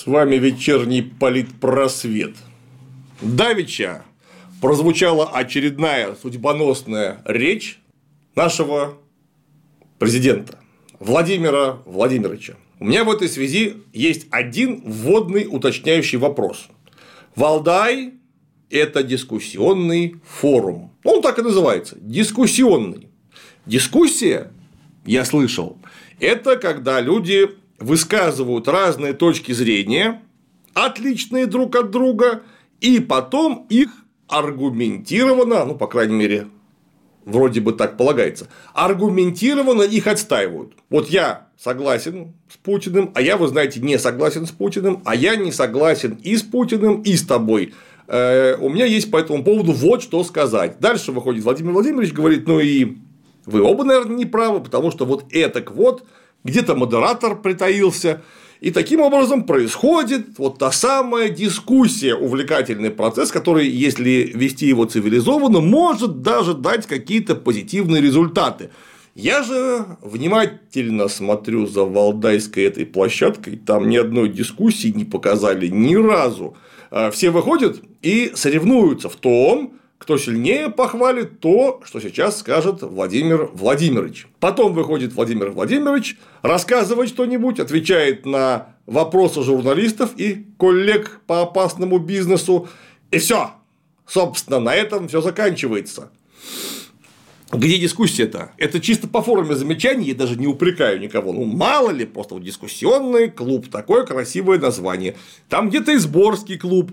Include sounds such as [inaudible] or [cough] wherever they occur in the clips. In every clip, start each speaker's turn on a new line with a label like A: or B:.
A: С вами вечерний политпросвет. Давича прозвучала очередная судьбоносная речь нашего президента Владимира Владимировича. У меня в этой связи есть один вводный уточняющий вопрос. Валдай – это дискуссионный форум. Он так и называется – дискуссионный. Дискуссия, я слышал, это когда люди высказывают разные точки зрения, отличные друг от друга, и потом их аргументированно, ну, по крайней мере, вроде бы так полагается, аргументированно их отстаивают. Вот я согласен с Путиным, а я, вы знаете, не согласен с Путиным, а я не согласен и с Путиным, и с тобой. Э, у меня есть по этому поводу вот что сказать. Дальше выходит Владимир Владимирович, говорит, ну и вы оба, наверное, не правы, потому что вот это вот где-то модератор притаился. И таким образом происходит вот та самая дискуссия, увлекательный процесс, который, если вести его цивилизованно, может даже дать какие-то позитивные результаты. Я же внимательно смотрю за Валдайской этой площадкой, там ни одной дискуссии не показали ни разу. А все выходят и соревнуются в том, кто сильнее похвалит то, что сейчас скажет Владимир Владимирович. Потом выходит Владимир Владимирович, рассказывает что-нибудь, отвечает на вопросы журналистов и коллег по опасному бизнесу, и все. Собственно, на этом все заканчивается. Где дискуссия-то? Это чисто по форме замечаний, я даже не упрекаю никого. Ну, мало ли, просто вот дискуссионный клуб, такое красивое название. Там где-то изборский клуб,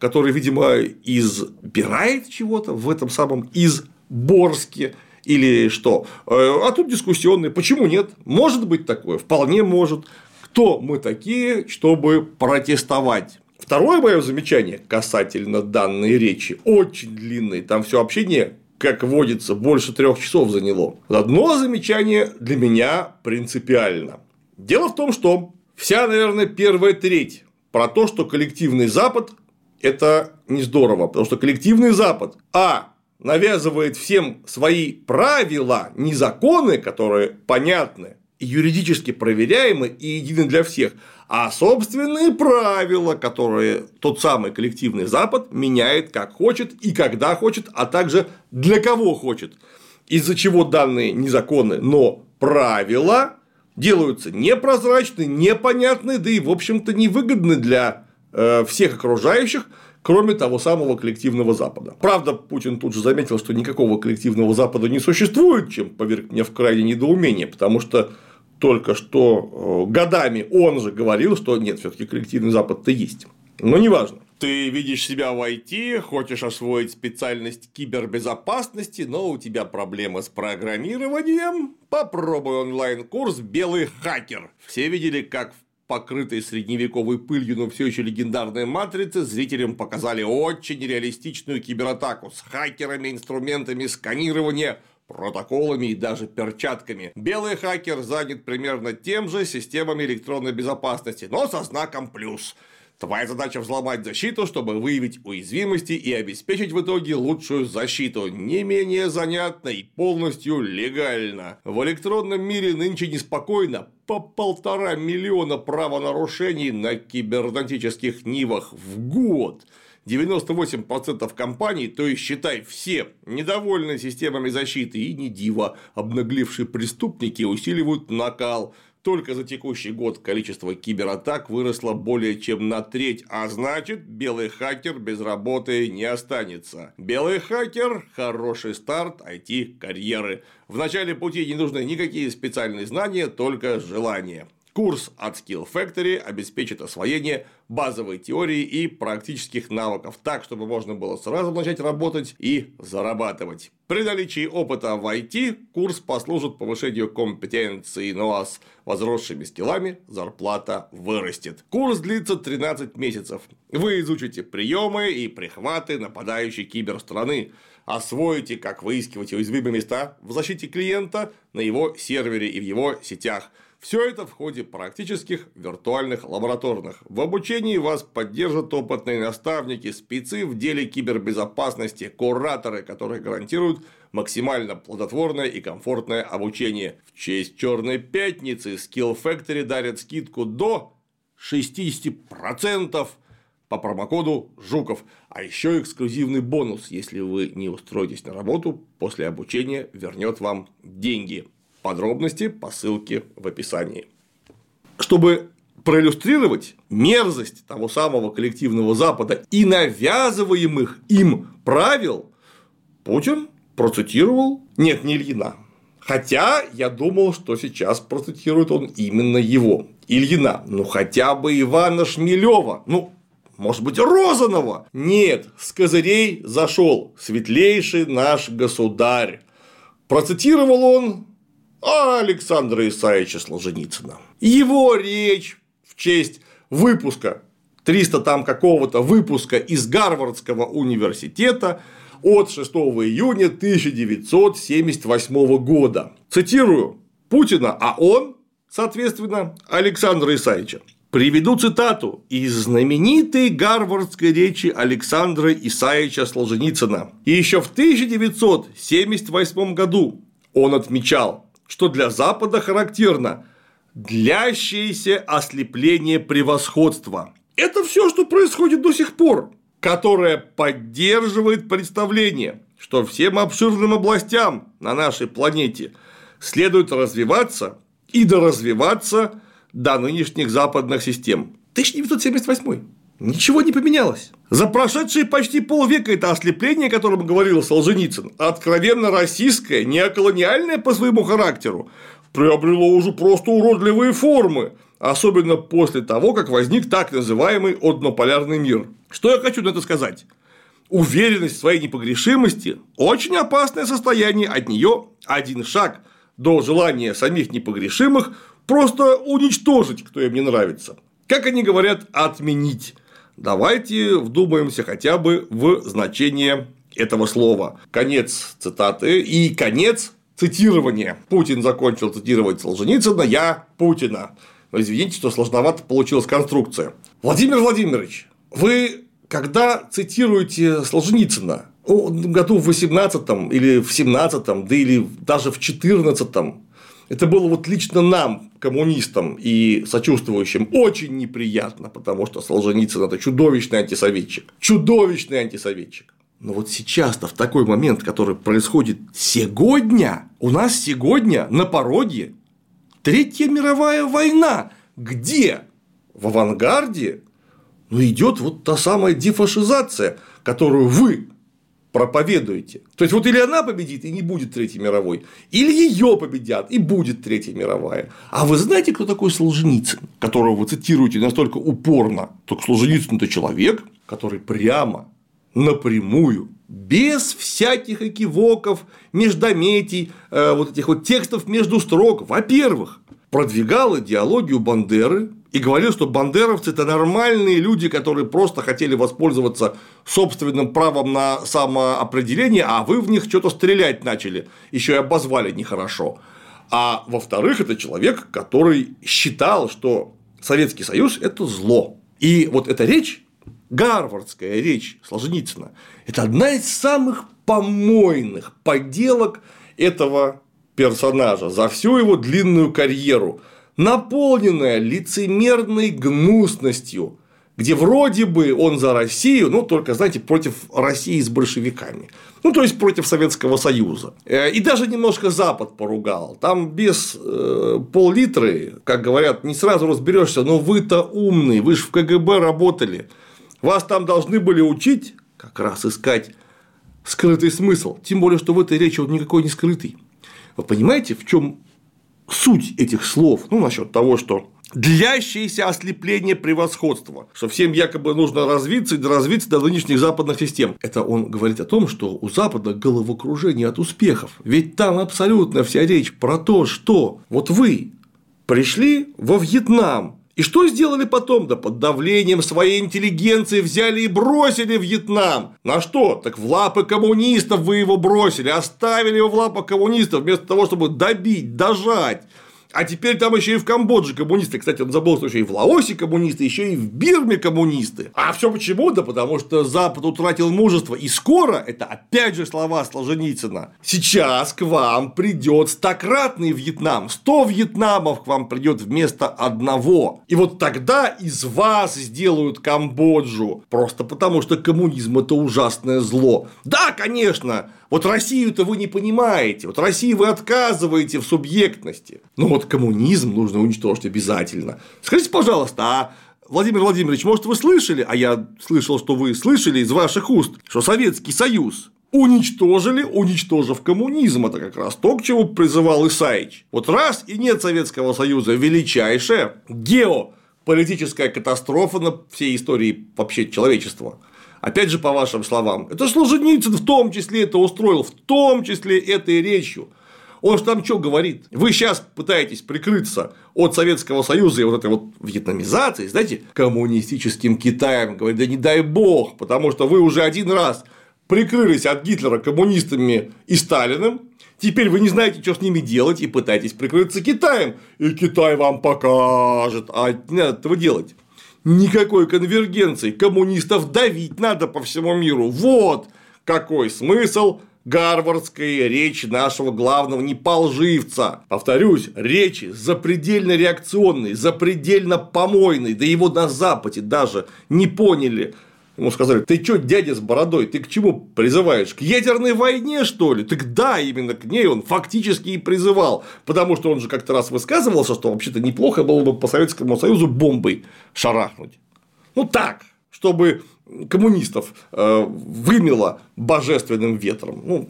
A: который, видимо, избирает чего-то в этом самом Изборске или что. Э, а тут дискуссионный. Почему нет? Может быть такое, вполне может. Кто мы такие, чтобы протестовать? Второе мое замечание касательно данной речи очень длинный, там все общение как водится, больше трех часов заняло. Одно замечание для меня принципиально. Дело в том, что вся, наверное, первая треть про то, что коллективный Запад это не здорово, потому что коллективный Запад, а, навязывает всем свои правила, не законы, которые понятны, юридически проверяемы и едины для всех, а собственные правила, которые тот самый коллективный Запад меняет как хочет и когда хочет, а также для кого хочет. Из-за чего данные незаконны, но правила делаются непрозрачны, непонятны, да и, в общем-то, невыгодны для всех окружающих, кроме того самого коллективного Запада. Правда, Путин тут же заметил, что никакого коллективного Запада не существует, чем поверг меня в крайнее недоумение, потому что только что э, годами он же говорил, что нет, все-таки коллективный Запад-то есть. Но неважно. Ты видишь себя в IT, хочешь освоить специальность кибербезопасности, но у тебя проблемы с программированием? Попробуй онлайн-курс «Белый хакер». Все видели, как в покрытой средневековой пылью, но все еще легендарной матрицы, зрителям показали очень реалистичную кибератаку с хакерами, инструментами сканирования, протоколами и даже перчатками. Белый хакер занят примерно тем же системами электронной безопасности, но со знаком плюс – Твоя задача взломать защиту, чтобы выявить уязвимости и обеспечить в итоге лучшую защиту, не менее занятно и полностью легально. В электронном мире нынче неспокойно по полтора миллиона правонарушений на кибернетических нивах в год. 98% компаний, то есть считай все, недовольны системами защиты и не диво, обнаглевшие преступники усиливают накал – только за текущий год количество кибератак выросло более чем на треть, а значит, белый хакер без работы не останется. Белый хакер – хороший старт IT-карьеры. В начале пути не нужны никакие специальные знания, только желание. Курс от Skill Factory обеспечит освоение базовой теории и практических навыков так, чтобы можно было сразу начать работать и зарабатывать. При наличии опыта в IT курс послужит повышению компетенции, но а с возросшими скиллами зарплата вырастет. Курс длится 13 месяцев. Вы изучите приемы и прихваты нападающей киберстраны, освоите, как выискивать уязвимые места в защите клиента на его сервере и в его сетях – все это в ходе практических виртуальных лабораторных. В обучении вас поддержат опытные наставники, спецы в деле кибербезопасности, кураторы, которые гарантируют максимально плодотворное и комфортное обучение. В честь Черной Пятницы Skill Factory дарит скидку до 60% по промокоду Жуков. А еще эксклюзивный бонус, если вы не устроитесь на работу, после обучения вернет вам деньги. Подробности по ссылке в описании. Чтобы проиллюстрировать мерзость того самого коллективного Запада и навязываемых им правил, Путин процитировал, нет, не Ильина, Хотя я думал, что сейчас процитирует он именно его, Ильина, ну хотя бы Ивана Шмелева, ну может быть, Розанова? Нет, с козырей зашел светлейший наш государь. Процитировал он Александра Исаевича Солженицына. Его речь в честь выпуска 300 там какого-то выпуска из Гарвардского университета от 6 июня 1978 года. Цитирую Путина, а он, соответственно, Александра Исаевича. Приведу цитату из знаменитой гарвардской речи Александра Исаевича Солженицына. И еще в 1978 году он отмечал, что для Запада характерно длящееся ослепление превосходства. Это все, что происходит до сих пор, которое поддерживает представление, что всем обширным областям на нашей планете следует развиваться и доразвиваться до нынешних западных систем. 1978. Ничего не поменялось. За прошедшие почти полвека это ослепление, о котором говорил Солженицын, откровенно российское, неоколониальное по своему характеру, приобрело уже просто уродливые формы, особенно после того, как возник так называемый однополярный мир. Что я хочу на это сказать? Уверенность в своей непогрешимости – очень опасное состояние, от нее один шаг до желания самих непогрешимых просто уничтожить, кто им не нравится. Как они говорят, отменить. Давайте вдумаемся хотя бы в значение этого слова. Конец цитаты и конец цитирования. Путин закончил цитировать Солженицына, я Путина. Но извините, что сложновато получилась конструкция. Владимир Владимирович, вы когда цитируете Солженицына, году в 18 или в 17 да или даже в 14 это было вот лично нам, коммунистам и сочувствующим, очень неприятно, потому что Солженицын – это чудовищный антисоветчик. Чудовищный антисоветчик. Но вот сейчас-то в такой момент, который происходит сегодня, у нас сегодня на пороге Третья мировая война. Где? В авангарде ну, идет вот та самая дефашизация, которую вы проповедуете. То есть, вот или она победит, и не будет Третьей мировой, или ее победят, и будет Третья мировая. А вы знаете, кто такой Солженицын, которого вы цитируете настолько упорно? Только Солженицын – это человек, который прямо, напрямую, без всяких экивоков, междометий, э, вот этих вот текстов между строк, во-первых, продвигал идеологию Бандеры, и говорил, что бандеровцы – это нормальные люди, которые просто хотели воспользоваться собственным правом на самоопределение, а вы в них что-то стрелять начали, еще и обозвали нехорошо. А во-вторых, это человек, который считал, что Советский Союз – это зло. И вот эта речь, гарвардская речь Солженицына, это одна из самых помойных поделок этого персонажа за всю его длинную карьеру – наполненная лицемерной гнусностью, где вроде бы он за Россию, ну, только, знаете, против России с большевиками. Ну, то есть против Советского Союза. Э, и даже немножко Запад поругал. Там без э, пол-литры, как говорят, не сразу разберешься, но вы-то умный, вы же в КГБ работали. Вас там должны были учить как раз искать скрытый смысл. Тем более, что в этой речи он никакой не скрытый. Вы понимаете, в чем суть этих слов, ну, насчет того, что длящееся ослепление превосходства, что всем якобы нужно развиться и развиться до нынешних западных систем. Это он говорит о том, что у Запада головокружение от успехов. Ведь там абсолютно вся речь про то, что вот вы пришли во Вьетнам, и что сделали потом? Да под давлением своей интеллигенции взяли и бросили Вьетнам. На что? Так в лапы коммунистов вы его бросили, оставили его в лапах коммунистов, вместо того, чтобы добить, дожать А теперь там еще и в Камбодже коммунисты. Кстати, он забыл, что еще и в Лаосе коммунисты, еще и в Бирме коммунисты. А все почему? Да потому что Запад утратил мужество. И скоро, это опять же слова Солженицына, сейчас к вам придет стократный Вьетнам. Сто Вьетнамов к вам придет вместо одного. И вот тогда из вас сделают Камбоджу. Просто потому что коммунизм это ужасное зло. Да, конечно, вот Россию-то вы не понимаете, вот Россию вы отказываете в субъектности. Но вот коммунизм нужно уничтожить обязательно. Скажите, пожалуйста, а Владимир Владимирович, может, вы слышали, а я слышал, что вы слышали из ваших уст, что Советский Союз уничтожили, уничтожив коммунизм. Это как раз то, к чему призывал Исаич. Вот раз и нет Советского Союза, величайшая геополитическая катастрофа на всей истории вообще человечества. Опять же, по вашим словам, это Солженицын в том числе это устроил, в том числе этой речью. Он же там что говорит? Вы сейчас пытаетесь прикрыться от Советского Союза и вот этой вот вьетнамизации, знаете, коммунистическим Китаем. Говорит, да не дай бог, потому что вы уже один раз прикрылись от Гитлера коммунистами и Сталиным, Теперь вы не знаете, что с ними делать, и пытаетесь прикрыться Китаем. И Китай вам покажет. А не надо этого делать никакой конвергенции. Коммунистов давить надо по всему миру. Вот какой смысл гарвардской речи нашего главного неполживца. Повторюсь, речи запредельно реакционной, запредельно помойной, да его на Западе даже не поняли Ему сказали, ты что, дядя с бородой, ты к чему призываешь? К ядерной войне, что ли? Так да, именно к ней он фактически и призывал. Потому что он же как-то раз высказывался, что вообще-то неплохо было бы по Советскому Союзу бомбой шарахнуть. Ну так, чтобы коммунистов э, вымело божественным ветром. Ну,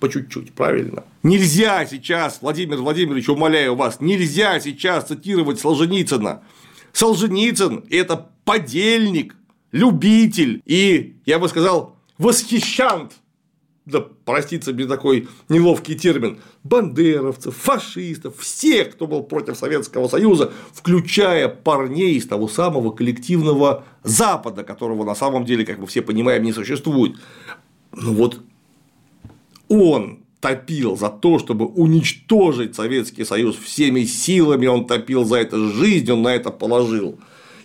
A: по чуть-чуть, правильно? Нельзя сейчас, Владимир Владимирович, умоляю вас, нельзя сейчас цитировать Солженицына. Солженицын – это подельник любитель и, я бы сказал, восхищант да простится мне такой неловкий термин, бандеровцев, фашистов, всех, кто был против Советского Союза, включая парней из того самого коллективного Запада, которого на самом деле, как мы все понимаем, не существует. Ну вот он топил за то, чтобы уничтожить Советский Союз всеми силами, он топил за это жизнь, он на это положил.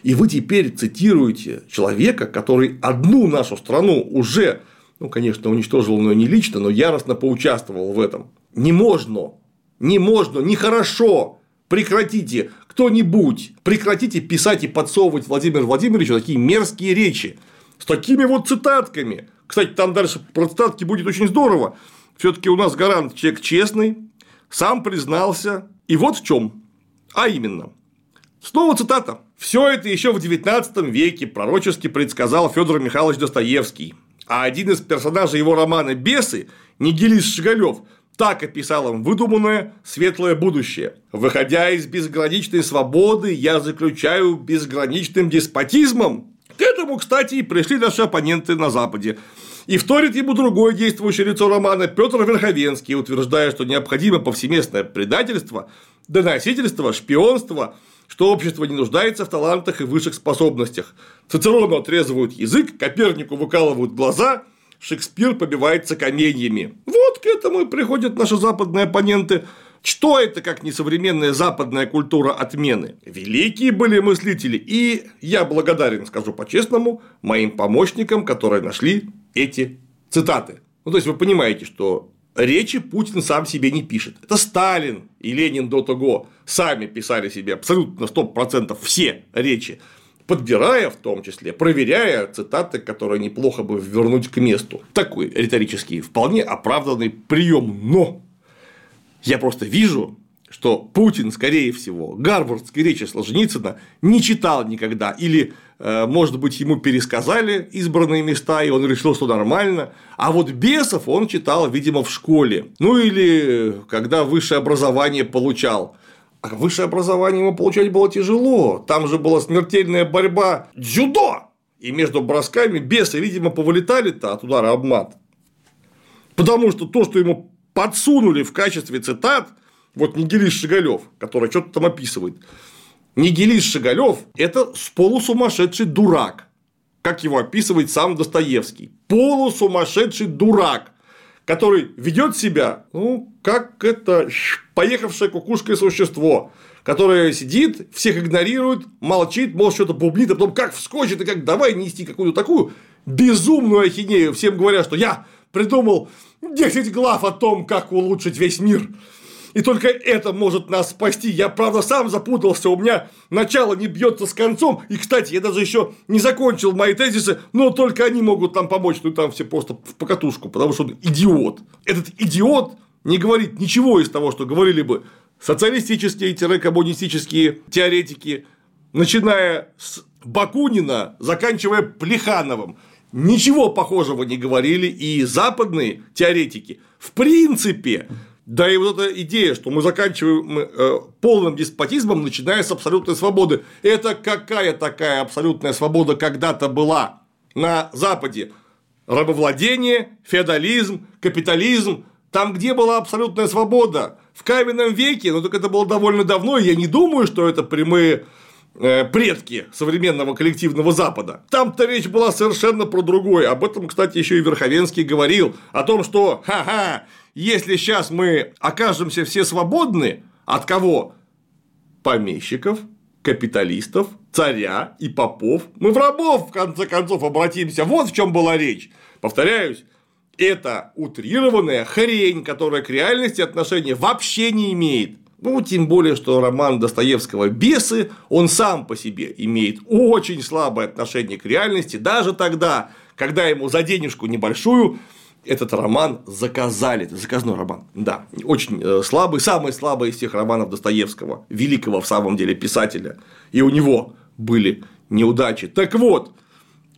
A: И вы теперь цитируете человека, который одну нашу страну уже, ну, конечно, уничтожил, но не лично, но яростно поучаствовал в этом. Не можно, не можно, нехорошо. Прекратите кто-нибудь, прекратите писать и подсовывать Владимиру Владимировичу такие мерзкие речи с такими вот цитатками. Кстати, там дальше про цитатки будет очень здорово. Все-таки у нас гарант человек честный, сам признался. И вот в чем. А именно, снова цитата. Все это еще в XIX веке пророчески предсказал Федор Михайлович Достоевский. А один из персонажей его романа «Бесы» Нигилист Шигалев так описал им выдуманное светлое будущее. Выходя из безграничной свободы, я заключаю безграничным деспотизмом. К этому, кстати, и пришли наши оппоненты на Западе. И вторит ему другое действующее лицо романа Петр Верховенский, утверждая, что необходимо повсеместное предательство, доносительство, шпионство – что общество не нуждается в талантах и высших способностях. Цицерону отрезывают язык, Копернику выкалывают глаза, Шекспир побивается каменьями. Вот к этому и приходят наши западные оппоненты. Что это, как несовременная западная культура отмены? Великие были мыслители, и я благодарен, скажу по-честному, моим помощникам, которые нашли эти цитаты. Ну, то есть, вы понимаете, что речи Путин сам себе не пишет. Это Сталин и Ленин до того сами писали себе абсолютно 100% все речи, подбирая в том числе, проверяя цитаты, которые неплохо бы вернуть к месту. Такой риторический, вполне оправданный прием. Но я просто вижу, что Путин, скорее всего, гарвардской речи Солженицына не читал никогда, или, может быть, ему пересказали избранные места, и он решил, что нормально, а вот бесов он читал, видимо, в школе, ну или когда высшее образование получал. А высшее образование ему получать было тяжело, там же была смертельная борьба дзюдо, и между бросками бесы, видимо, повылетали-то от удара об мат. Потому что то, что ему подсунули в качестве цитат – вот нигилист Шигалев, который что-то там описывает. Нигилист Шигалев – это полусумасшедший дурак, как его описывает сам Достоевский. Полусумасшедший дурак, который ведет себя, ну, как это поехавшее кукушкое существо, которое сидит, всех игнорирует, молчит, может, что-то бублит, а потом как вскочит и как давай нести какую-то такую безумную ахинею, всем говоря, что я придумал 10 глав о том, как улучшить весь мир. И только это может нас спасти. Я, правда, сам запутался, у меня начало не бьется с концом. И, кстати, я даже еще не закончил мои тезисы, но только они могут там помочь. Ну, там все просто в покатушку, потому что он идиот. Этот идиот не говорит ничего из того, что говорили бы социалистические-коммунистические теоретики, начиная с Бакунина, заканчивая Плехановым. Ничего похожего не говорили и западные теоретики. В принципе, да и вот эта идея, что мы заканчиваем э, полным деспотизмом, начиная с абсолютной свободы. Это какая такая абсолютная свобода когда-то была на Западе? Рабовладение, феодализм, капитализм. Там, где была абсолютная свобода. В каменном веке, ну так это было довольно давно, и я не думаю, что это прямые э, предки современного коллективного Запада. Там-то речь была совершенно про другое. Об этом, кстати, еще и Верховенский говорил. О том, что, ха-ха, если сейчас мы окажемся все свободны, от кого? Помещиков, капиталистов, царя и попов. Мы в рабов, в конце концов, обратимся. Вот в чем была речь. Повторяюсь, это утрированная хрень, которая к реальности отношения вообще не имеет. Ну, тем более, что роман Достоевского «Бесы», он сам по себе имеет очень слабое отношение к реальности, даже тогда, когда ему за денежку небольшую этот роман заказали. Заказной роман. Да, очень э, слабый, самый слабый из всех романов Достоевского, великого в самом деле писателя. И у него были неудачи. Так вот,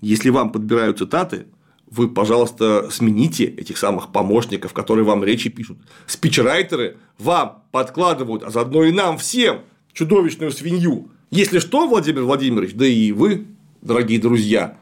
A: если вам подбирают цитаты, вы, пожалуйста, смените этих самых помощников, которые вам речи пишут. Спичрайтеры вам подкладывают, а заодно и нам всем чудовищную свинью. Если что, Владимир Владимирович, да и вы, дорогие друзья,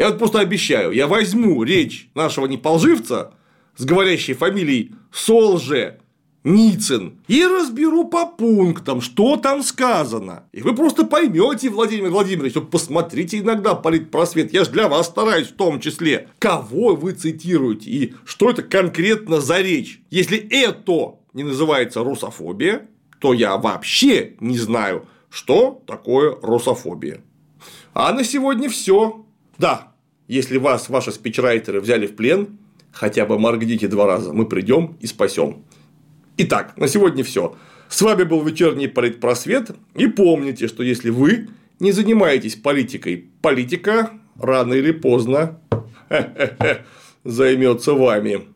A: я вот просто обещаю, я возьму речь нашего неполживца с говорящей фамилией Солже Ницин и разберу по пунктам, что там сказано. И вы просто поймете, Владимир Владимирович, вот посмотрите иногда политпросвет, я же для вас стараюсь в том числе, кого вы цитируете и что это конкретно за речь. Если это не называется русофобия, то я вообще не знаю, что такое русофобия. А на сегодня все. Да, если вас ваши спичрайтеры взяли в плен, хотя бы моргните два раза, мы придем и спасем. Итак, на сегодня все. С вами был вечерний политпросвет. И помните, что если вы не занимаетесь политикой, политика рано или поздно [laughs] займется вами.